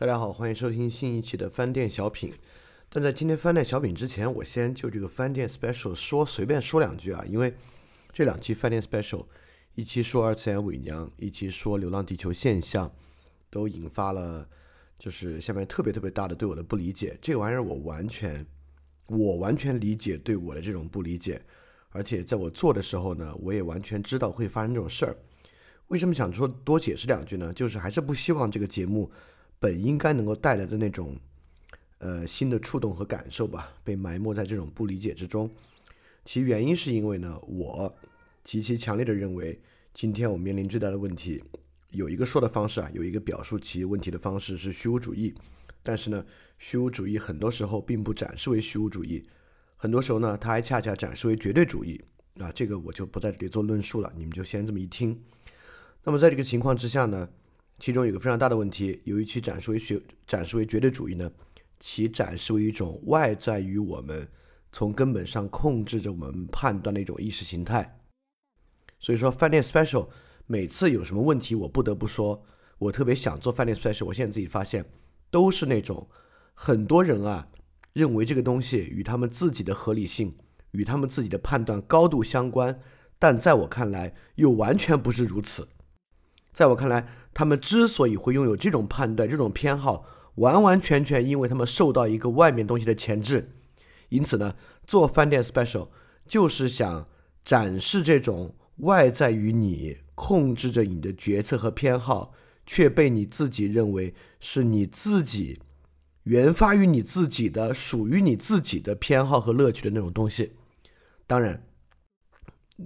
大家好，欢迎收听新一期的饭店小品。但在今天饭店小品之前，我先就这个饭店 special 说随便说两句啊，因为这两期饭店 special，一期说二次元伪娘，一期说流浪地球现象，都引发了就是下面特别特别大的对我的不理解。这个玩意儿我完全我完全理解对我的这种不理解，而且在我做的时候呢，我也完全知道会发生这种事儿。为什么想说多解释两句呢？就是还是不希望这个节目。本应该能够带来的那种，呃，新的触动和感受吧，被埋没在这种不理解之中。其原因是因为呢，我极其强烈的认为，今天我面临最大的问题，有一个说的方式啊，有一个表述其问题的方式是虚无主义。但是呢，虚无主义很多时候并不展示为虚无主义，很多时候呢，它还恰恰展示为绝对主义啊。这个我就不在这里做论述了，你们就先这么一听。那么在这个情况之下呢？其中有个非常大的问题，由于其展示为学展示为绝对主义呢，其展示为一种外在于我们从根本上控制着我们判断的一种意识形态。所以说，饭店 special 每次有什么问题，我不得不说，我特别想做饭店 special。我现在自己发现，都是那种很多人啊认为这个东西与他们自己的合理性与他们自己的判断高度相关，但在我看来又完全不是如此。在我看来，他们之所以会拥有这种判断、这种偏好，完完全全因为他们受到一个外面东西的钳制。因此呢，做饭店 special 就是想展示这种外在于你控制着你的决策和偏好，却被你自己认为是你自己原发于你自己的、属于你自己的偏好和乐趣的那种东西。当然，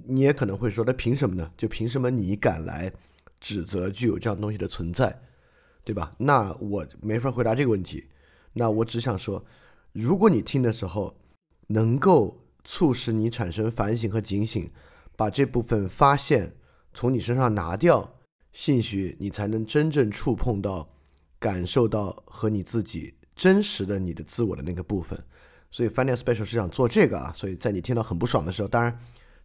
你也可能会说，那凭什么呢？就凭什么你敢来？指责具有这样东西的存在，对吧？那我没法回答这个问题。那我只想说，如果你听的时候能够促使你产生反省和警醒，把这部分发现从你身上拿掉，兴许你才能真正触碰到、感受到和你自己真实的你的自我的那个部分。所以，Find Special 是想做这个啊。所以在你听到很不爽的时候，当然。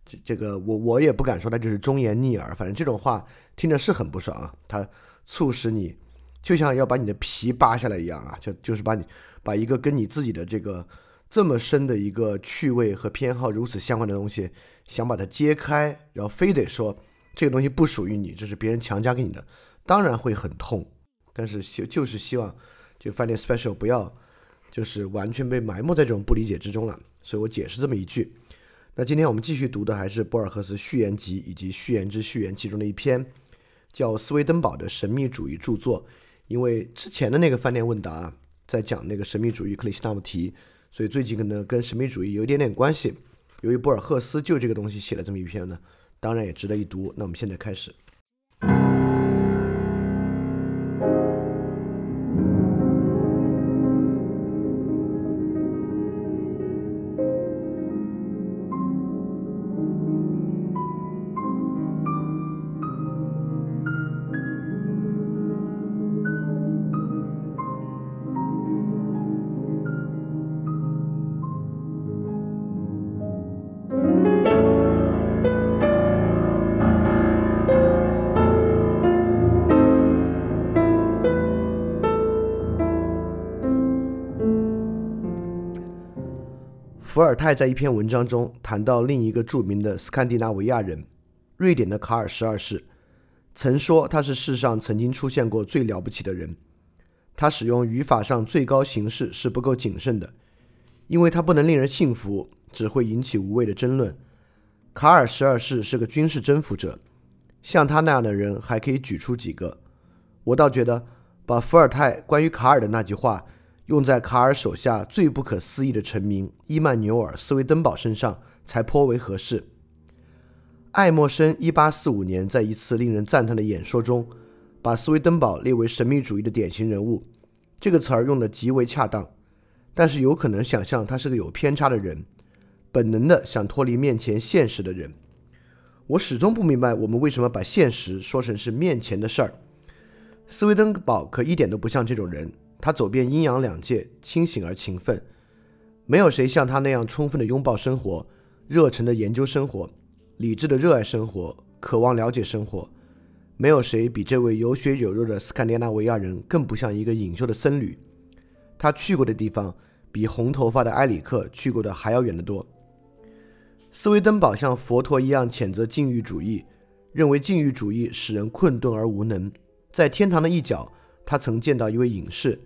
这这个我我也不敢说他就是忠言逆耳，反正这种话听着是很不爽啊。它促使你就像要把你的皮扒下来一样啊，就就是把你把一个跟你自己的这个这么深的一个趣味和偏好如此相关的东西，想把它揭开，然后非得说这个东西不属于你，这是别人强加给你的，当然会很痛。但是就就是希望就饭店 special 不要就是完全被埋没在这种不理解之中了，所以我解释这么一句。那今天我们继续读的还是博尔赫斯序言集以及序言之序言其中的一篇，叫《斯威登堡的神秘主义著作》。因为之前的那个饭店问答在讲那个神秘主义克里希那穆提，所以最近可能跟神秘主义有一点点关系。由于博尔赫斯就这个东西写了这么一篇呢，当然也值得一读。那我们现在开始。伏尔泰在一篇文章中谈到另一个著名的斯堪的纳维亚人，瑞典的卡尔十二世，曾说他是世上曾经出现过最了不起的人。他使用语法上最高形式是不够谨慎的，因为他不能令人信服，只会引起无谓的争论。卡尔十二世是个军事征服者，像他那样的人还可以举出几个。我倒觉得，把伏尔泰关于卡尔的那句话。用在卡尔手下最不可思议的臣民伊曼纽尔·斯威登堡身上才颇为合适。爱默生1845年在一次令人赞叹的演说中，把斯威登堡列为神秘主义的典型人物。这个词儿用得极为恰当，但是有可能想象他是个有偏差的人，本能的想脱离面前现实的人。我始终不明白我们为什么把现实说成是面前的事儿。斯威登堡可一点都不像这种人。他走遍阴阳两界，清醒而勤奋，没有谁像他那样充分的拥抱生活，热忱的研究生活，理智的热爱生活，渴望了解生活。没有谁比这位有血有肉的斯堪的纳维亚人更不像一个隐修的僧侣。他去过的地方比红头发的埃里克去过的还要远得多。斯威登堡像佛陀一样谴责禁欲主义，认为禁欲主义使人困顿而无能。在天堂的一角，他曾见到一位隐士，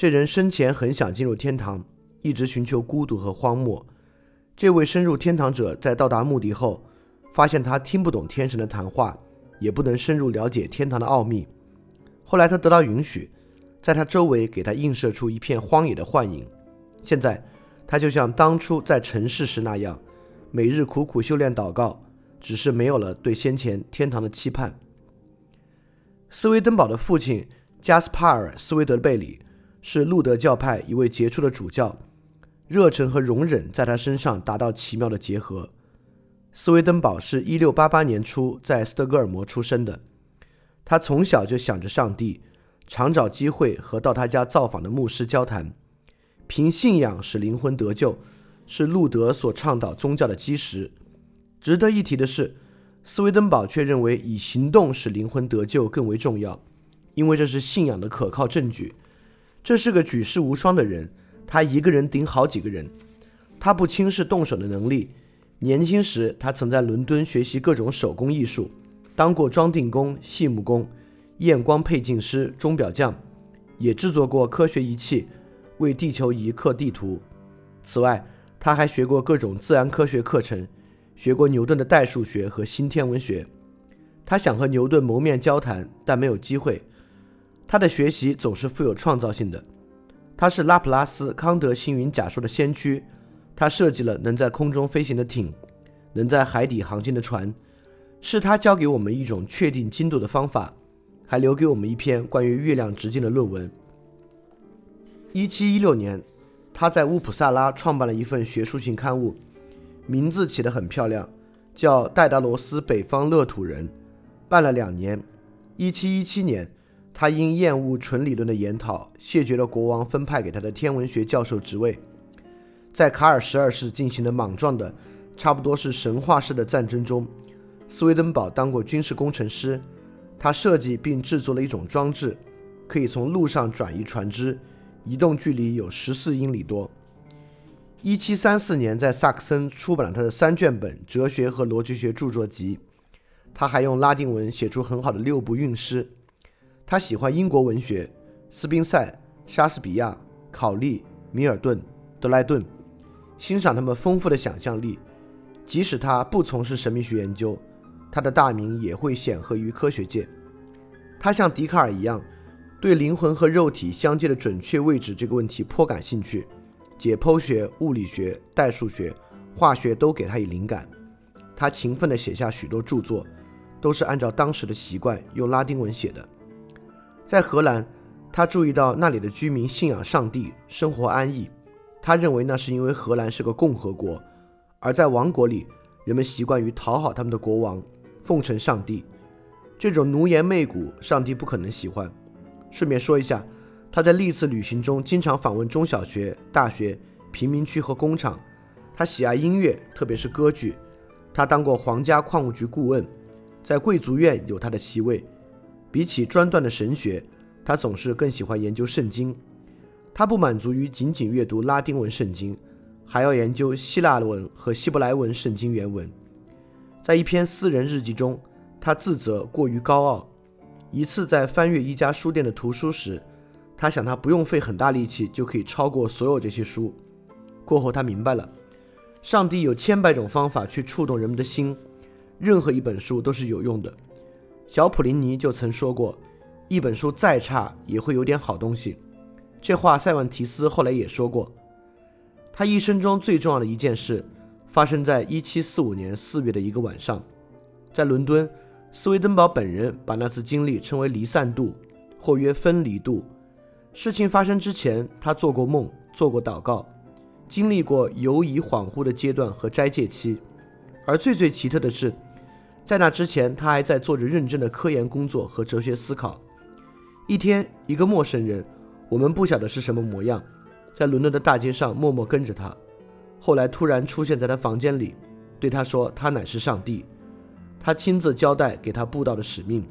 这人生前很想进入天堂，一直寻求孤独和荒漠。这位深入天堂者在到达目的后，发现他听不懂天神的谈话。也不能深入了解天堂的奥秘。后来他得到允许，在他周围给他映射出一片荒野的幻影。现在他就像当初在城市时那样，每日苦苦修炼祷告，只是没有了对先前天堂的期盼。斯威登堡的父亲加斯帕尔·斯威德贝里是路德教派一位杰出的主教，热忱和容忍在他身上达到奇妙的结合。斯威登堡是一六八八年初在斯德哥尔摩出生的。他从小就想着上帝，常找机会和到他家造访的牧师交谈。凭信仰使灵魂得救，是路德所倡导宗教的基石。值得一提的是，斯威登堡却认为以行动使灵魂得救更为重要，因为这是信仰的可靠证据。这是个举世无双的人，他一个人顶好几个人。他不轻视动手的能力。年轻时，他曾在伦敦学习各种手工艺术，当过装订工、细木工、验光配镜师、钟表匠，也制作过科学仪器，为地球仪刻地图。此外，他还学过各种自然科学课程，学过牛顿的代数学和新天文学。他想和牛顿谋面交谈，但没有机会。他的学习总是富有创造性的。他是拉普拉斯康德星云假说的先驱。他设计了能在空中飞行的艇，能在海底航行的船，是他教给我们一种确定精度的方法，还留给我们一篇关于月亮直径的论文。一七一六年，他在乌普萨拉创办了一份学术性刊物，名字起得很漂亮，叫《戴达罗斯北方乐土人》，办了两年。一七一七年，他因厌恶纯理论的研讨，谢绝了国王分派给他的天文学教授职位。在卡尔十二世进行的莽撞的、差不多是神话式的战争中，斯威登堡当过军事工程师。他设计并制作了一种装置，可以从陆上转移船只，移动距离有十四英里多。一七三四年，在萨克森出版了他的三卷本哲学和逻辑学著作集。他还用拉丁文写出很好的六部韵诗。他喜欢英国文学，斯宾塞、莎士比亚、考利、米尔顿、德莱顿。欣赏他们丰富的想象力，即使他不从事神秘学研究，他的大名也会显赫于科学界。他像笛卡尔一样，对灵魂和肉体相接的准确位置这个问题颇感兴趣。解剖学、物理学、代数学、化学都给他以灵感。他勤奋地写下许多著作，都是按照当时的习惯用拉丁文写的。在荷兰，他注意到那里的居民信仰上帝，生活安逸。他认为那是因为荷兰是个共和国，而在王国里，人们习惯于讨好他们的国王，奉承上帝。这种奴颜媚骨，上帝不可能喜欢。顺便说一下，他在历次旅行中经常访问中小学、大学、贫民区和工厂。他喜爱音乐，特别是歌剧。他当过皇家矿务局顾问，在贵族院有他的席位。比起专断的神学，他总是更喜欢研究圣经。他不满足于仅仅阅读拉丁文圣经，还要研究希腊文和希伯来文圣经原文。在一篇私人日记中，他自责过于高傲。一次在翻阅一家书店的图书时，他想他不用费很大力气就可以超过所有这些书。过后他明白了，上帝有千百种方法去触动人们的心，任何一本书都是有用的。小普林尼就曾说过，一本书再差也会有点好东西。这话塞万提斯后来也说过。他一生中最重要的一件事，发生在1745年4月的一个晚上，在伦敦，斯威登堡本人把那次经历称为离散度，或曰分离度。事情发生之前，他做过梦，做过祷告，经历过犹疑恍惚的阶段和斋戒期。而最最奇特的是，在那之前，他还在做着认真的科研工作和哲学思考。一天，一个陌生人。我们不晓得是什么模样，在伦敦的大街上默默跟着他，后来突然出现在他房间里，对他说他乃是上帝，他亲自交代给他布道的使命，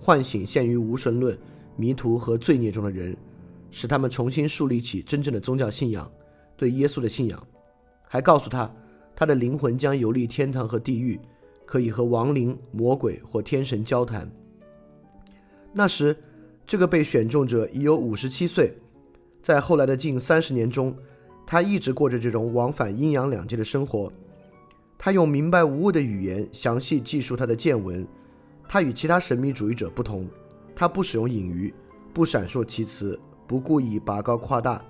唤醒陷于无神论、迷途和罪孽中的人，使他们重新树立起真正的宗教信仰，对耶稣的信仰。还告诉他，他的灵魂将游历天堂和地狱，可以和亡灵、魔鬼或天神交谈。那时，这个被选中者已有五十七岁，在后来的近三十年中，他一直过着这种往返阴阳两界的生活。他用明白无误的语言详细记述他的见闻。他与其他神秘主义者不同，他不使用隐喻，不闪烁其词，不故意拔高夸大。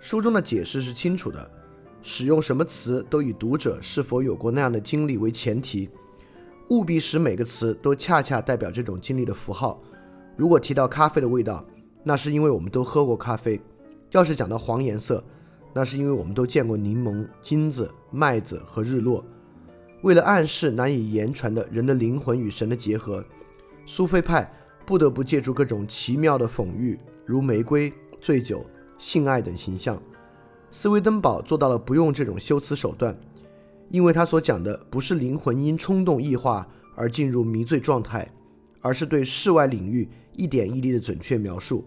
书中的解释是清楚的。使用什么词都以读者是否有过那样的经历为前提，务必使每个词都恰恰代表这种经历的符号。如果提到咖啡的味道，那是因为我们都喝过咖啡；要是讲到黄颜色，那是因为我们都见过柠檬、金子、麦子和日落。为了暗示难以言传的人的灵魂与神的结合，苏菲派不得不借助各种奇妙的讽喻，如玫瑰、醉酒、性爱等形象。斯威登堡做到了不用这种修辞手段，因为他所讲的不是灵魂因冲动异化而进入迷醉状态，而是对世外领域一点一滴的准确描述。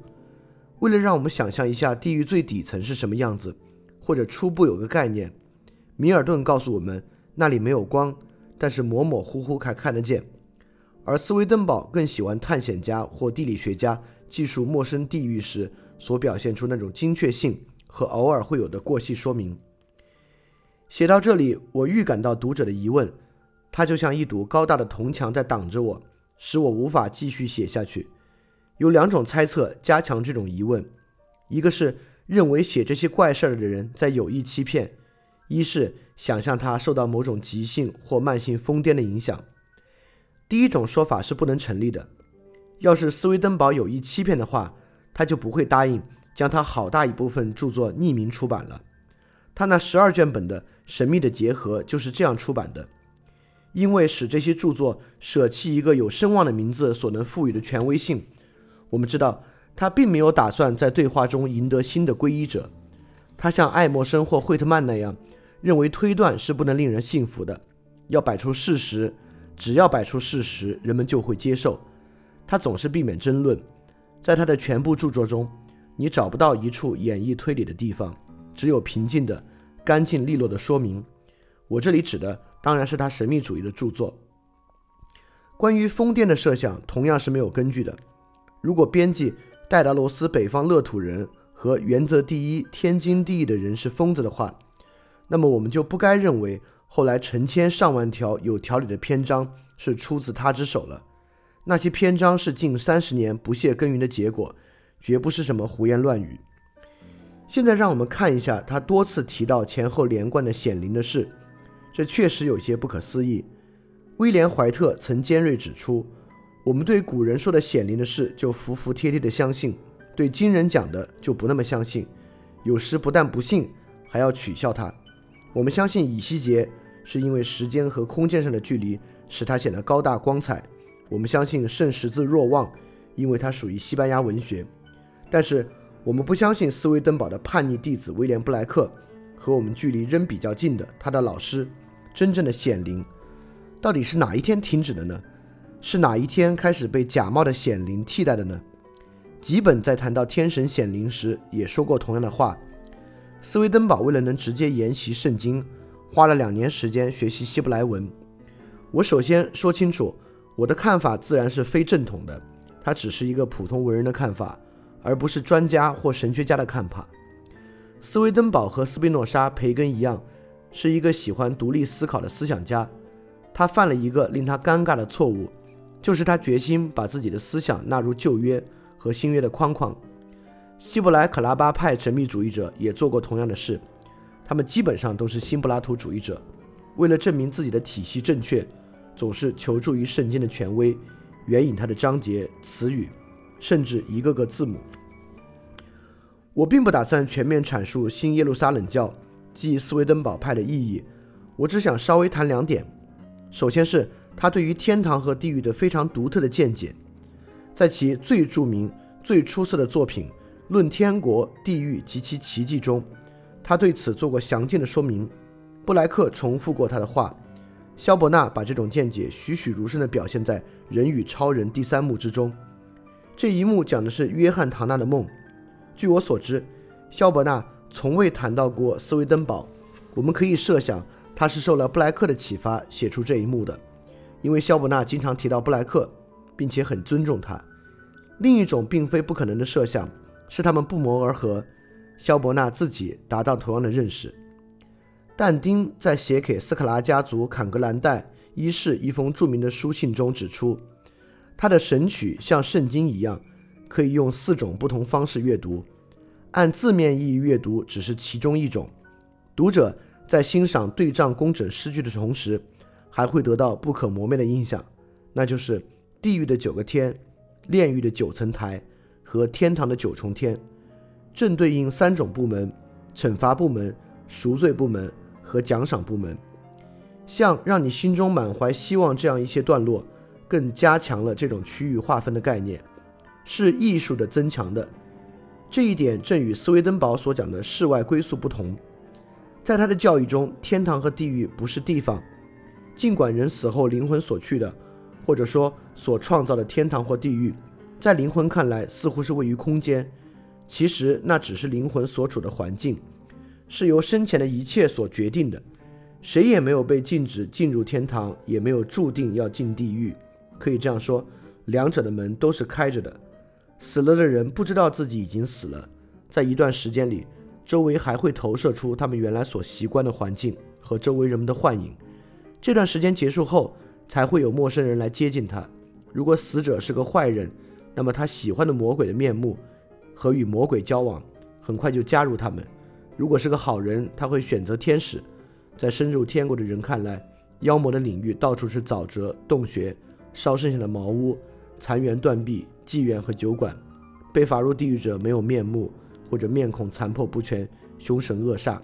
为了让我们想象一下地狱最底层是什么样子，或者初步有个概念，米尔顿告诉我们那里没有光，但是模模糊糊还看得见。而斯威登堡更喜欢探险家或地理学家记述陌生地域时所表现出那种精确性。和偶尔会有的过细说明。写到这里，我预感到读者的疑问，它就像一堵高大的铜墙在挡着我，使我无法继续写下去。有两种猜测加强这种疑问：一个是认为写这些怪事儿的人在有意欺骗；一是想象他受到某种急性或慢性疯癫的影响。第一种说法是不能成立的。要是斯威登堡有意欺骗的话，他就不会答应。将他好大一部分著作匿名出版了，他那十二卷本的《神秘的结合》就是这样出版的。因为使这些著作舍弃一个有声望的名字所能赋予的权威性，我们知道他并没有打算在对话中赢得新的皈依者。他像爱默生或惠特曼那样，认为推断是不能令人信服的，要摆出事实，只要摆出事实，人们就会接受。他总是避免争论，在他的全部著作中。你找不到一处演绎推理的地方，只有平静的、干净利落的说明。我这里指的当然是他神秘主义的著作。关于疯癫的设想同样是没有根据的。如果编辑戴达罗斯北方乐土人和原则第一天经地义的人是疯子的话，那么我们就不该认为后来成千上万条有条理的篇章是出自他之手了。那些篇章是近三十年不懈耕耘的结果。绝不是什么胡言乱语。现在让我们看一下他多次提到前后连贯的显灵的事，这确实有些不可思议。威廉·怀特曾尖锐指出，我们对古人说的显灵的事就服服帖帖的相信，对今人讲的就不那么相信，有时不但不信，还要取笑他。我们相信以西结是因为时间和空间上的距离使他显得高大光彩；我们相信圣十字若望，因为他属于西班牙文学。但是我们不相信斯威登堡的叛逆弟子威廉布莱克和我们距离仍比较近的他的老师真正的显灵，到底是哪一天停止的呢？是哪一天开始被假冒的显灵替代的呢？吉本在谈到天神显灵时也说过同样的话。斯威登堡为了能直接研习圣经，花了两年时间学习希伯来文。我首先说清楚，我的看法自然是非正统的，它只是一个普通文人的看法。而不是专家或神学家的看法。斯威登堡和斯宾诺莎、培根一样，是一个喜欢独立思考的思想家。他犯了一个令他尴尬的错误，就是他决心把自己的思想纳入旧约和新约的框框。希伯来卡拉巴派神秘主义者也做过同样的事，他们基本上都是新柏拉图主义者。为了证明自己的体系正确，总是求助于圣经的权威，援引他的章节、词语。甚至一个个字母。我并不打算全面阐述新耶路撒冷教即斯威登堡派的意义，我只想稍微谈两点。首先是他对于天堂和地狱的非常独特的见解，在其最著名、最出色的作品《论天国、地狱及其奇迹》中，他对此做过详尽的说明。布莱克重复过他的话，肖伯纳把这种见解栩栩如生地表现在人与超人》第三幕之中。这一幕讲的是约翰·唐纳的梦。据我所知，肖伯纳从未谈到过斯威登堡。我们可以设想，他是受了布莱克的启发写出这一幕的，因为肖伯纳经常提到布莱克，并且很尊重他。另一种并非不可能的设想是，他们不谋而合，肖伯纳自己达到同样的认识。但丁在写给斯卡拉家族坎格兰代一世一封著名的书信中指出，他的神曲像圣经一样。可以用四种不同方式阅读，按字面意义阅读只是其中一种。读者在欣赏对仗工整诗句的同时，还会得到不可磨灭的印象，那就是地狱的九个天、炼狱的九层台和天堂的九重天，正对应三种部门：惩罚部门、赎罪部门和奖赏部门。像让你心中满怀希望这样一些段落，更加强了这种区域划分的概念。是艺术的增强的，这一点正与斯威登堡所讲的世外归宿不同。在他的教育中，天堂和地狱不是地方，尽管人死后灵魂所去的，或者说所创造的天堂或地狱，在灵魂看来似乎是位于空间，其实那只是灵魂所处的环境，是由生前的一切所决定的。谁也没有被禁止进入天堂，也没有注定要进地狱。可以这样说，两者的门都是开着的。死了的人不知道自己已经死了，在一段时间里，周围还会投射出他们原来所习惯的环境和周围人们的幻影。这段时间结束后，才会有陌生人来接近他。如果死者是个坏人，那么他喜欢的魔鬼的面目和与魔鬼交往，很快就加入他们；如果是个好人，他会选择天使。在深入天国的人看来，妖魔的领域到处是沼泽、洞穴、烧剩下的茅屋、残垣断壁。妓院和酒馆，被罚入地狱者没有面目，或者面孔残破不全、凶神恶煞，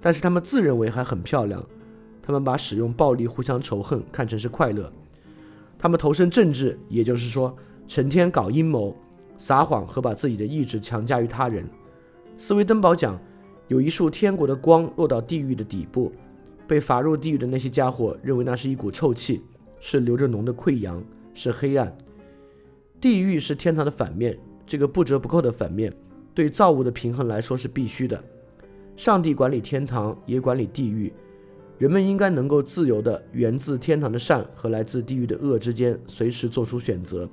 但是他们自认为还很漂亮。他们把使用暴力互相仇恨看成是快乐。他们投身政治，也就是说，成天搞阴谋、撒谎和把自己的意志强加于他人。斯威登堡讲，有一束天国的光落到地狱的底部，被罚入地狱的那些家伙认为那是一股臭气，是流着脓的溃疡，是黑暗。地狱是天堂的反面，这个不折不扣的反面，对造物的平衡来说是必须的。上帝管理天堂，也管理地狱。人们应该能够自由的源自天堂的善和来自地狱的恶之间随时做出选择。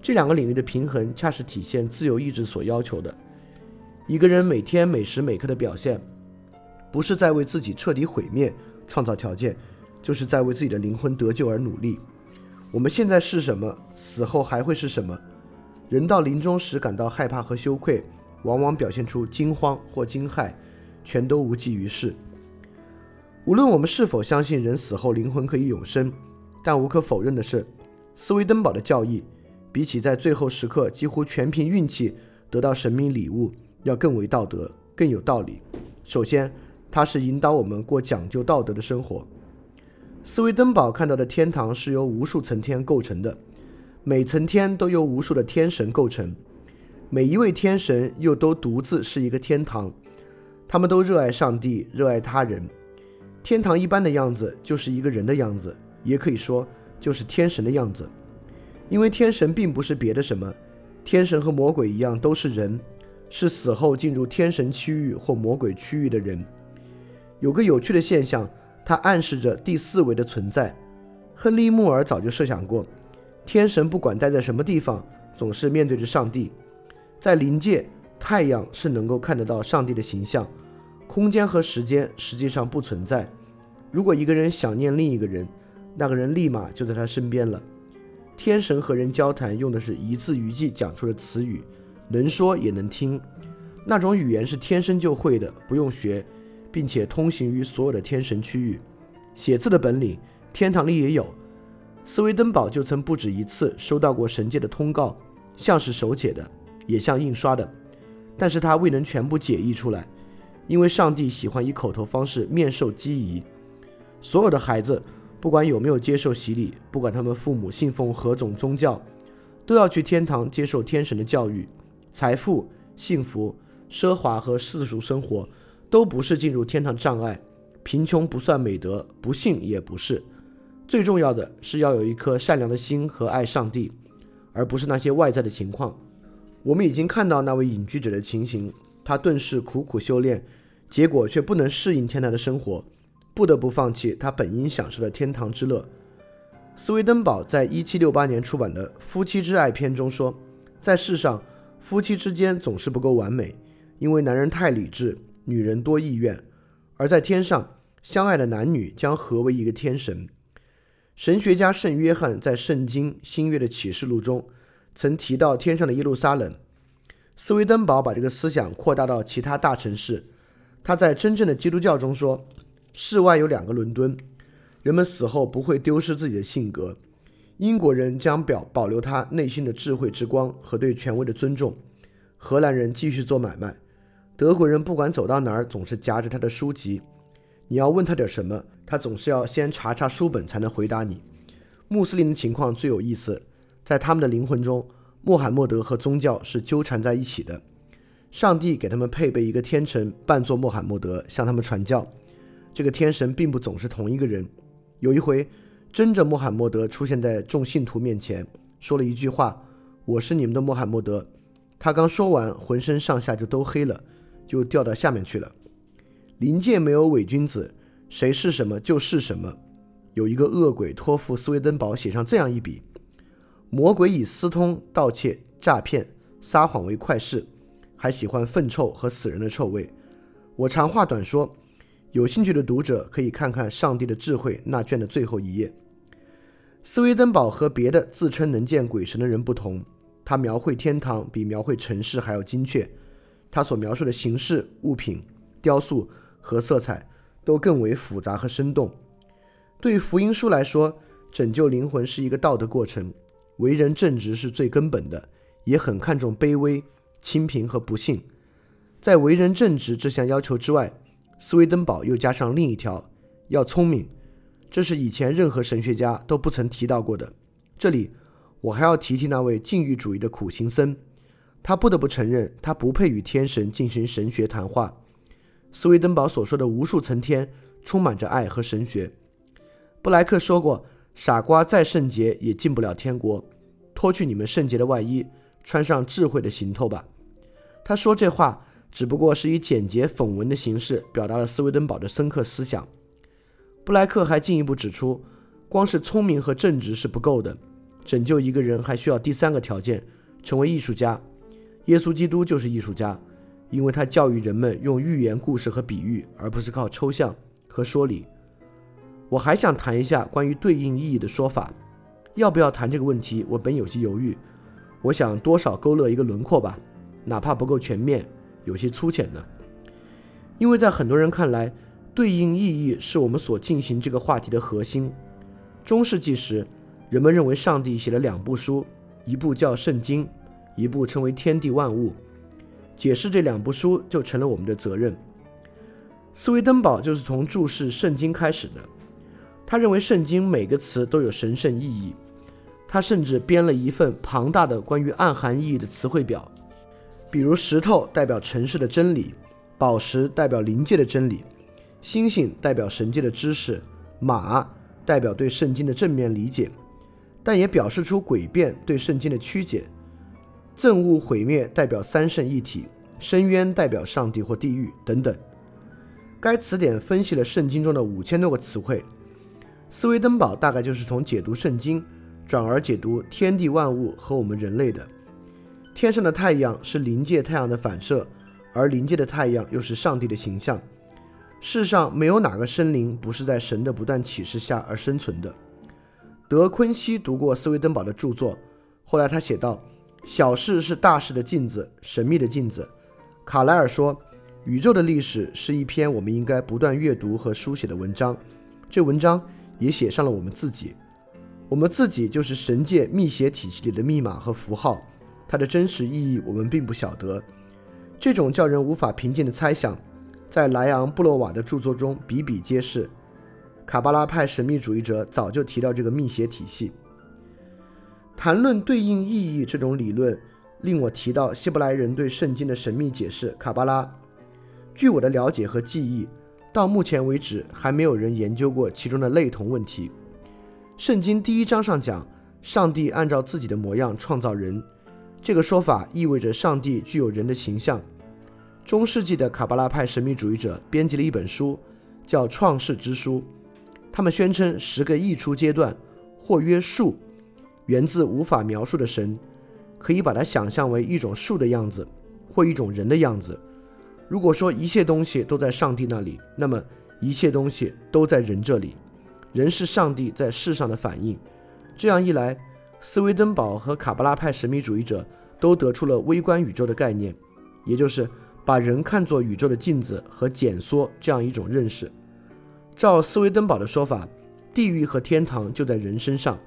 这两个领域的平衡，恰是体现自由意志所要求的。一个人每天每时每刻的表现，不是在为自己彻底毁灭创造条件，就是在为自己的灵魂得救而努力。我们现在是什么，死后还会是什么？人到临终时感到害怕和羞愧，往往表现出惊慌或惊骇，全都无济于事。无论我们是否相信人死后灵魂可以永生，但无可否认的是，斯威登堡的教义比起在最后时刻几乎全凭运气得到神明礼物，要更为道德，更有道理。首先，它是引导我们过讲究道德的生活。斯威登堡看到的天堂是由无数层天构成的，每层天都由无数的天神构成，每一位天神又都独自是一个天堂，他们都热爱上帝，热爱他人。天堂一般的样子就是一个人的样子，也可以说就是天神的样子，因为天神并不是别的什么，天神和魔鬼一样都是人，是死后进入天神区域或魔鬼区域的人。有个有趣的现象。它暗示着第四维的存在。亨利·穆尔早就设想过，天神不管待在什么地方，总是面对着上帝。在临界，太阳是能够看得到上帝的形象。空间和时间实际上不存在。如果一个人想念另一个人，那个人立马就在他身边了。天神和人交谈用的是一字一句讲出的词语，能说也能听。那种语言是天生就会的，不用学。并且通行于所有的天神区域，写字的本领，天堂里也有。斯威登堡就曾不止一次收到过神界的通告，像是手写的，也像印刷的，但是他未能全部解译出来，因为上帝喜欢以口头方式面授机宜。所有的孩子，不管有没有接受洗礼，不管他们父母信奉何种宗教，都要去天堂接受天神的教育。财富、幸福、奢华和世俗生活。都不是进入天堂的障碍，贫穷不算美德，不幸也不是。最重要的是要有一颗善良的心和爱上帝，而不是那些外在的情况。我们已经看到那位隐居者的情形，他顿时苦苦修炼，结果却不能适应天堂的生活，不得不放弃他本应享受的天堂之乐。斯威登堡在一七六八年出版的《夫妻之爱》篇中说，在世上，夫妻之间总是不够完美，因为男人太理智，女人多意愿；而在天上，相爱的男女将合为一个天神。神学家圣约翰在《圣经新约的启示录》中。曾提到天上的耶路撒冷，斯威登堡把这个思想扩大到其他大城市。他在真正的基督教中说，世外有两个伦敦，人们死后不会丢失自己的性格。英国人将表保留他内心的智慧之光和对权威的尊重，荷兰人继续做买卖，德国人不管走到哪儿总是夹着他的书籍。你要问他点什么，他总是要先查查书本才能回答你。穆斯林的情况最有意思。在他们的灵魂中，穆罕默德和宗教是纠缠在一起的。上帝给他们配备一个天神，扮作穆罕默德向他们传教。这个天神并不总是同一个人。有一回，真正穆罕默德出现在众信徒面前，说了一句话：“我是你们的穆罕默德。”他刚说完，浑身上下就都黑了，就掉到下面去了。灵界没有伪君子，谁是什么就是什么。有一个恶鬼托付斯威登堡写上这样一笔。魔鬼以私通、盗窃、诈骗、撒谎为快事，还喜欢粪臭和死人的臭味。我长话短说，有兴趣的读者可以看看《上帝的智慧》那卷的最后一页。斯威登堡和别的自称能见鬼神的人不同，他描绘天堂比描绘城市还要精确，他所描述的形式、物品、雕塑和色彩都更为复杂和生动。对于福音书来说，拯救灵魂是一个道德过程。为人正直是最根本的，也很看重卑微、清贫和不幸。在为人正直这项要求之外，斯威登堡又加上另一条：要聪明。这是以前任何神学家都不曾提到过的。这里，我还要提提那位禁欲主义的苦行僧。他不得不承认，他不配与天神进行神学谈话。斯威登堡所说的无数层天，充满着爱和神学。布莱克说过。傻瓜再圣洁也进不了天国，脱去你们圣洁的外衣，穿上智慧的行头吧。他说这话只不过是以简洁讽文的形式表达了斯威登堡的深刻思想。布莱克还进一步指出，光是聪明和正直是不够的，拯救一个人还需要第三个条件，成为艺术家。耶稣基督就是艺术家，因为他教育人们用寓言故事和比喻，而不是靠抽象和说理。我还想谈一下关于对应意义的说法，要不要谈这个问题？我本有些犹豫。我想多少勾勒一个轮廓吧，哪怕不够全面，有些粗浅的。因为在很多人看来，对应意义是我们所进行这个话题的核心。中世纪时，人们认为上帝写了两部书，一部叫《圣经》，一部称为《天地万物》。解释这两部书就成了我们的责任。斯威登堡就是从注释《圣经》开始的。他认为圣经每个词都有神圣意义，他甚至编了一份庞大的关于暗含意义的词汇表，比如石头代表城市的真理，宝石代表灵界的真理，星星代表神界的知识，马代表对圣经的正面理解，但也表示出诡辩对圣经的曲解，憎恶毁灭代表三圣一体，深渊代表上帝或地狱等等。该词典分析了圣经中的五千多个词汇。斯威登堡大概就是从解读圣经，转而解读天地万物和我们人类的。天上的太阳是灵界太阳的反射，而灵界的太阳又是上帝的形象。世上没有哪个生灵不是在神的不断启示下而生存的。德昆西读过斯威登堡的著作，后来他写道：“小事是大事的镜子，神秘的镜子。”卡莱尔说：“宇宙的历史是一篇我们应该不断阅读和书写的文章。”这文章。也写上了我们自己，我们自己就是神界密写体系里的密码和符号，它的真实意义我们并不晓得。这种叫人无法平静的猜想，在莱昂·布洛瓦的著作中比比皆是。卡巴拉派神秘主义者早就提到这个密写体系。谈论对应意义这种理论，令我提到希伯来人对圣经的神秘解释——卡巴拉。据我的了解和记忆。到目前为止，还没有人研究过其中的类同问题。圣经第一章上讲，上帝按照自己的模样创造人，这个说法意味着上帝具有人的形象。中世纪的卡巴拉派神秘主义者编辑了一本书，叫《创世之书》，他们宣称十个溢出阶段，或曰数，源自无法描述的神，可以把它想象为一种树的样子，或一种人的样子。如果说一切东西都在上帝那里，那么一切东西都在人这里。人是上帝在世上的反应。这样一来，斯威登堡和卡巴拉派神秘主义者都得出了微观宇宙的概念，也就是把人看作宇宙的镜子和减缩这样一种认识。照斯威登堡的说法，地狱和天堂就在人身上，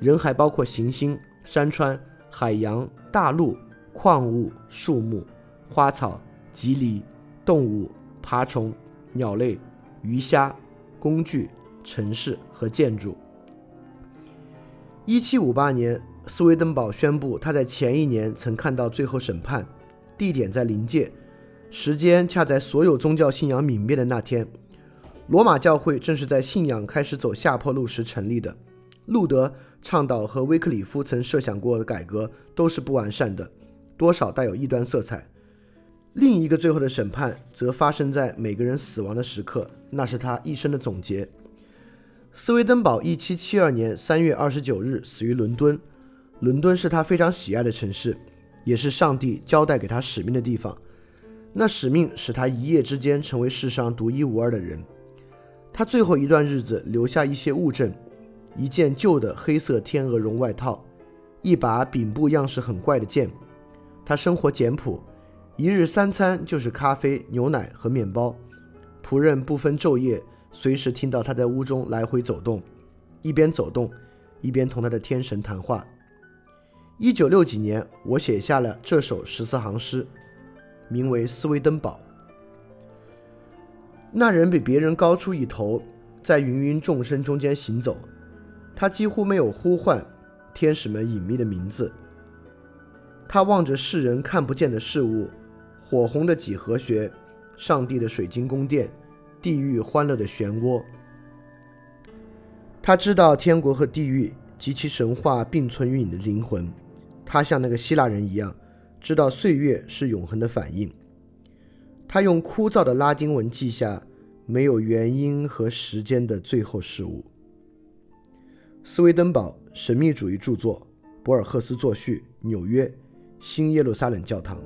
人还包括行星、山川、海洋、大陆、矿物、树木、花草。吉藜、动物、爬虫、鸟类、鱼虾、工具、城市和建筑。一七五八年，斯威登堡宣布他在前一年曾看到最后审判，地点在临界，时间恰在所有宗教信仰泯灭的那天。罗马教会正是在信仰开始走下坡路时成立的。路德倡导和威克里夫曾设想过的改革都是不完善的，多少带有异端色彩。另一个最后的审判则发生在每个人死亡的时刻，那是他一生的总结。斯威登堡1772年3月29日死于伦敦，伦敦是他非常喜爱的城市，也是上帝交代给他使命的地方。那使命使他一夜之间成为世上独一无二的人。他最后一段日子留下一些物证：一件旧的黑色天鹅绒外套，一把柄部样式很怪的剑。他生活简朴。一日三餐就是咖啡、牛奶和面包。仆人不分昼夜，随时听到他在屋中来回走动，一边走动，一边同他的天神谈话。一九六几年，我写下了这首十四行诗，名为《斯威登堡》。那人比别人高出一头，在芸芸众生中间行走，他几乎没有呼唤天使们隐秘的名字。他望着世人看不见的事物。火红的几何学，上帝的水晶宫殿，地狱欢乐的漩涡。他知道天国和地狱及其神话并存于你的灵魂。他像那个希腊人一样，知道岁月是永恒的反应。他用枯燥的拉丁文记下没有原因和时间的最后事物。斯威登堡神秘主义著作，博尔赫斯作序，纽约新耶路撒冷教堂。